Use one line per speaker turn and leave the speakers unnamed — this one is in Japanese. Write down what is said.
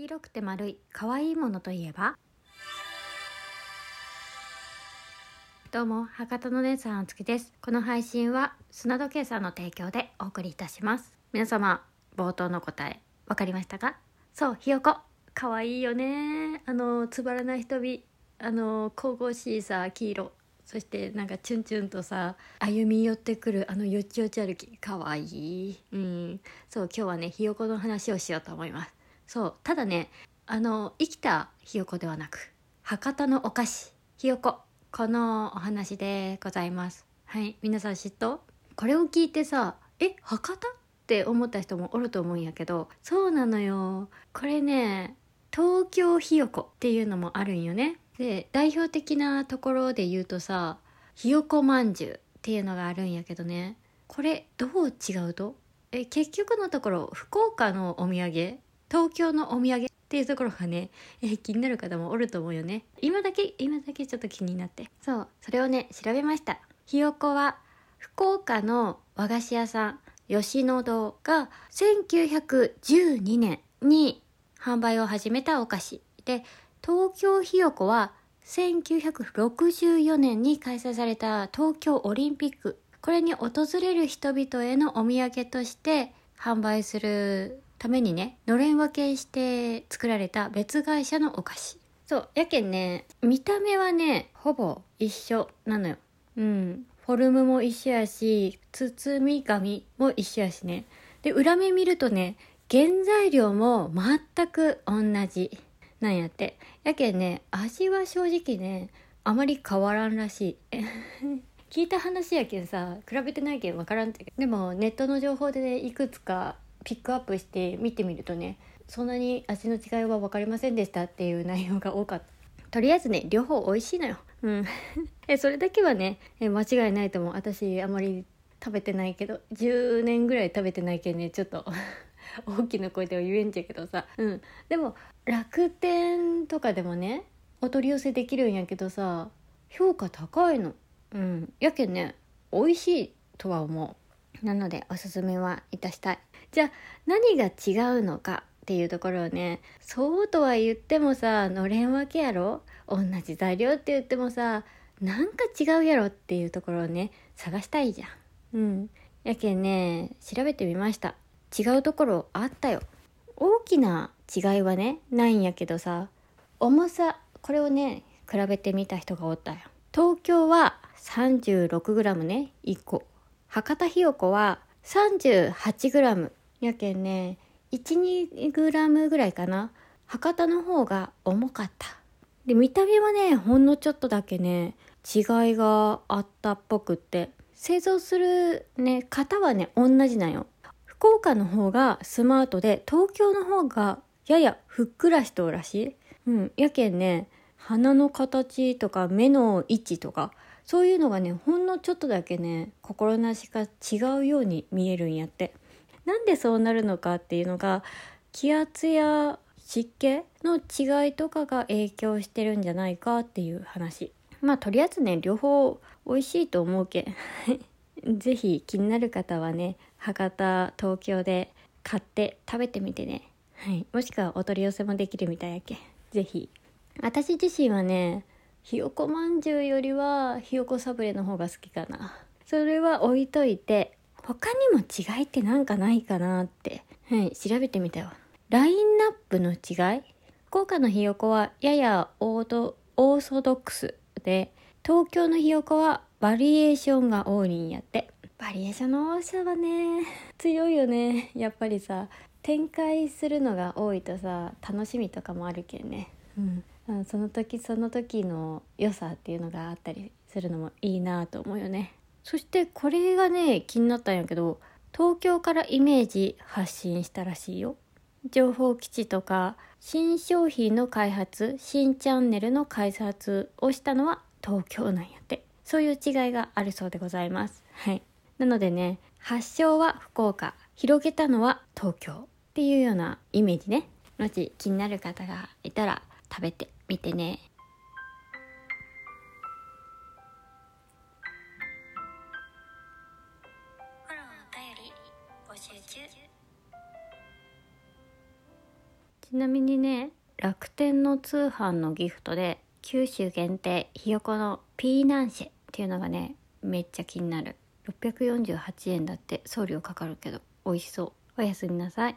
黄色くて丸い可愛いものといえば？どうも博多の姉さんあつきです。この配信は砂時計さんの提供でお送りいたします。皆様冒頭の答えわかりましたか？そうひよこ。可愛いよね。あのつばらない瞳。あの神々しいさ黄色。そしてなんかチュンチュンとさ歩み寄ってくるあのよちよち歩き。かわいい。うん。そう今日はねひよこの話をしようと思います。そうただねあの生きたひよこではなく博多のお菓子ひよこ。このお話でございます。はい皆さん知っとこれを聞いてさえ博多って思った人もおると思うんやけどそうなのよ。これね東京ひよこっていうのもあるんよね。で代表的なところで言うとさひよこまんじゅうっていうのがあるんやけどね。これどう違うと？え結局のところ福岡のお土産東京のお土産っていうところがね、え気になる方もおると思うよね。今だけ今だけちょっと気になって。そうそれをね調べました。ひよこは福岡の和菓子屋さん吉野堂が1912年に販売を始めたお菓子。で東京ひよこは1964年に開催された東京オリンピック。これに訪れる人々へのお土産として販売するためにねのれん分けして作られた別会社のお菓子。そうやけんね見た目はねほぼ一緒なのよ。うん。フォルムも一緒やし包み紙も一緒やしね。で裏面見るとね原材料も全く同じなんやって。やけんね味は正直ねあまり変わらんらしい。聞いた話やけんさ比べてないけん分からんってでもネットの情報で、ね、いくつかピックアップして見てみるとねそんなに味の違いは分かりませんでしたっていう内容が多かった。とりあえずね両方美味しいのよ。うん。えそれだけはねえ間違いないと思う私あまり食べてないけど10年ぐらい食べてないけんねちょっと 大きな声では言えんじゃけどさ。うん。でも楽天とかでもねお取り寄せできるんやけどさ評価高いの。うん。やけんね美味しいとは思う。なのでおすすめはいたしたい。じゃあ何が違うのかっていうところをねそうとは言ってもさのれん分けやろ？同じ材料って言ってもさなんか違うやろっていうところをね探したいじゃん。うん。やけんね調べてみました。違うところあったよ。大きな違いはねないんやけどさ重さこれをね比べてみた人がおったよ。東京は 36g ね1個。博多ひよこは 38g やけんね 12g ぐらいかな博多の方が重かったで見た目はねほんのちょっとだけね違いがあったっぽくって製造するね型はね同じなんよ福岡の方がスマートで東京の方がややふっくらしとうらしい。うん。やけんね、鼻の形とか目の位置とか、そういうのがね、ほんのちょっとだけね、心なしか違うように見えるんやって。なんでそうなるのかっていうのが、気圧や湿気の違いとかが影響してるんじゃないかっていう話。まあとりあえずね、両方美味しいと思うけん。ぜひ気になる方はね、博多東京で買って食べてみてね。はい。もしくはお取り寄せもできるみたいやけん。是非私自身はねひよこまんじゅうよりはひよこサブレの方が好きかな。それは置いといて他にも違いってなんかないかなって。はい調べてみたよラインナップの違い？福岡のひよこはややオードオーソドックスで東京のひよこはバリエーションが多いんやって。バリエーションの多さはね強いよね。やっぱりさ展開するのが多いとさ楽しみとかもあるけんね、うん、その時その時の良さっていうのがあったりするのもいいなと思うよね。そしてこれがね気になったんやけど東京からイメージ発信したらしいよ。情報基地とか新商品の開発新チャンネルの開発をしたのは東京なんやって。そういう違いがあるそうでございます。はい。なのでね発祥は福岡。広げたのは東京。っていうようなイメージね。もし気になる方がいたら食べてみてね。ちなみにね楽天の通販のギフトで九州限定ひよこのピーナンシェっていうのがねめっちゃ気になる。648円だって送料かかるけど美味しそう。おやすみなさい。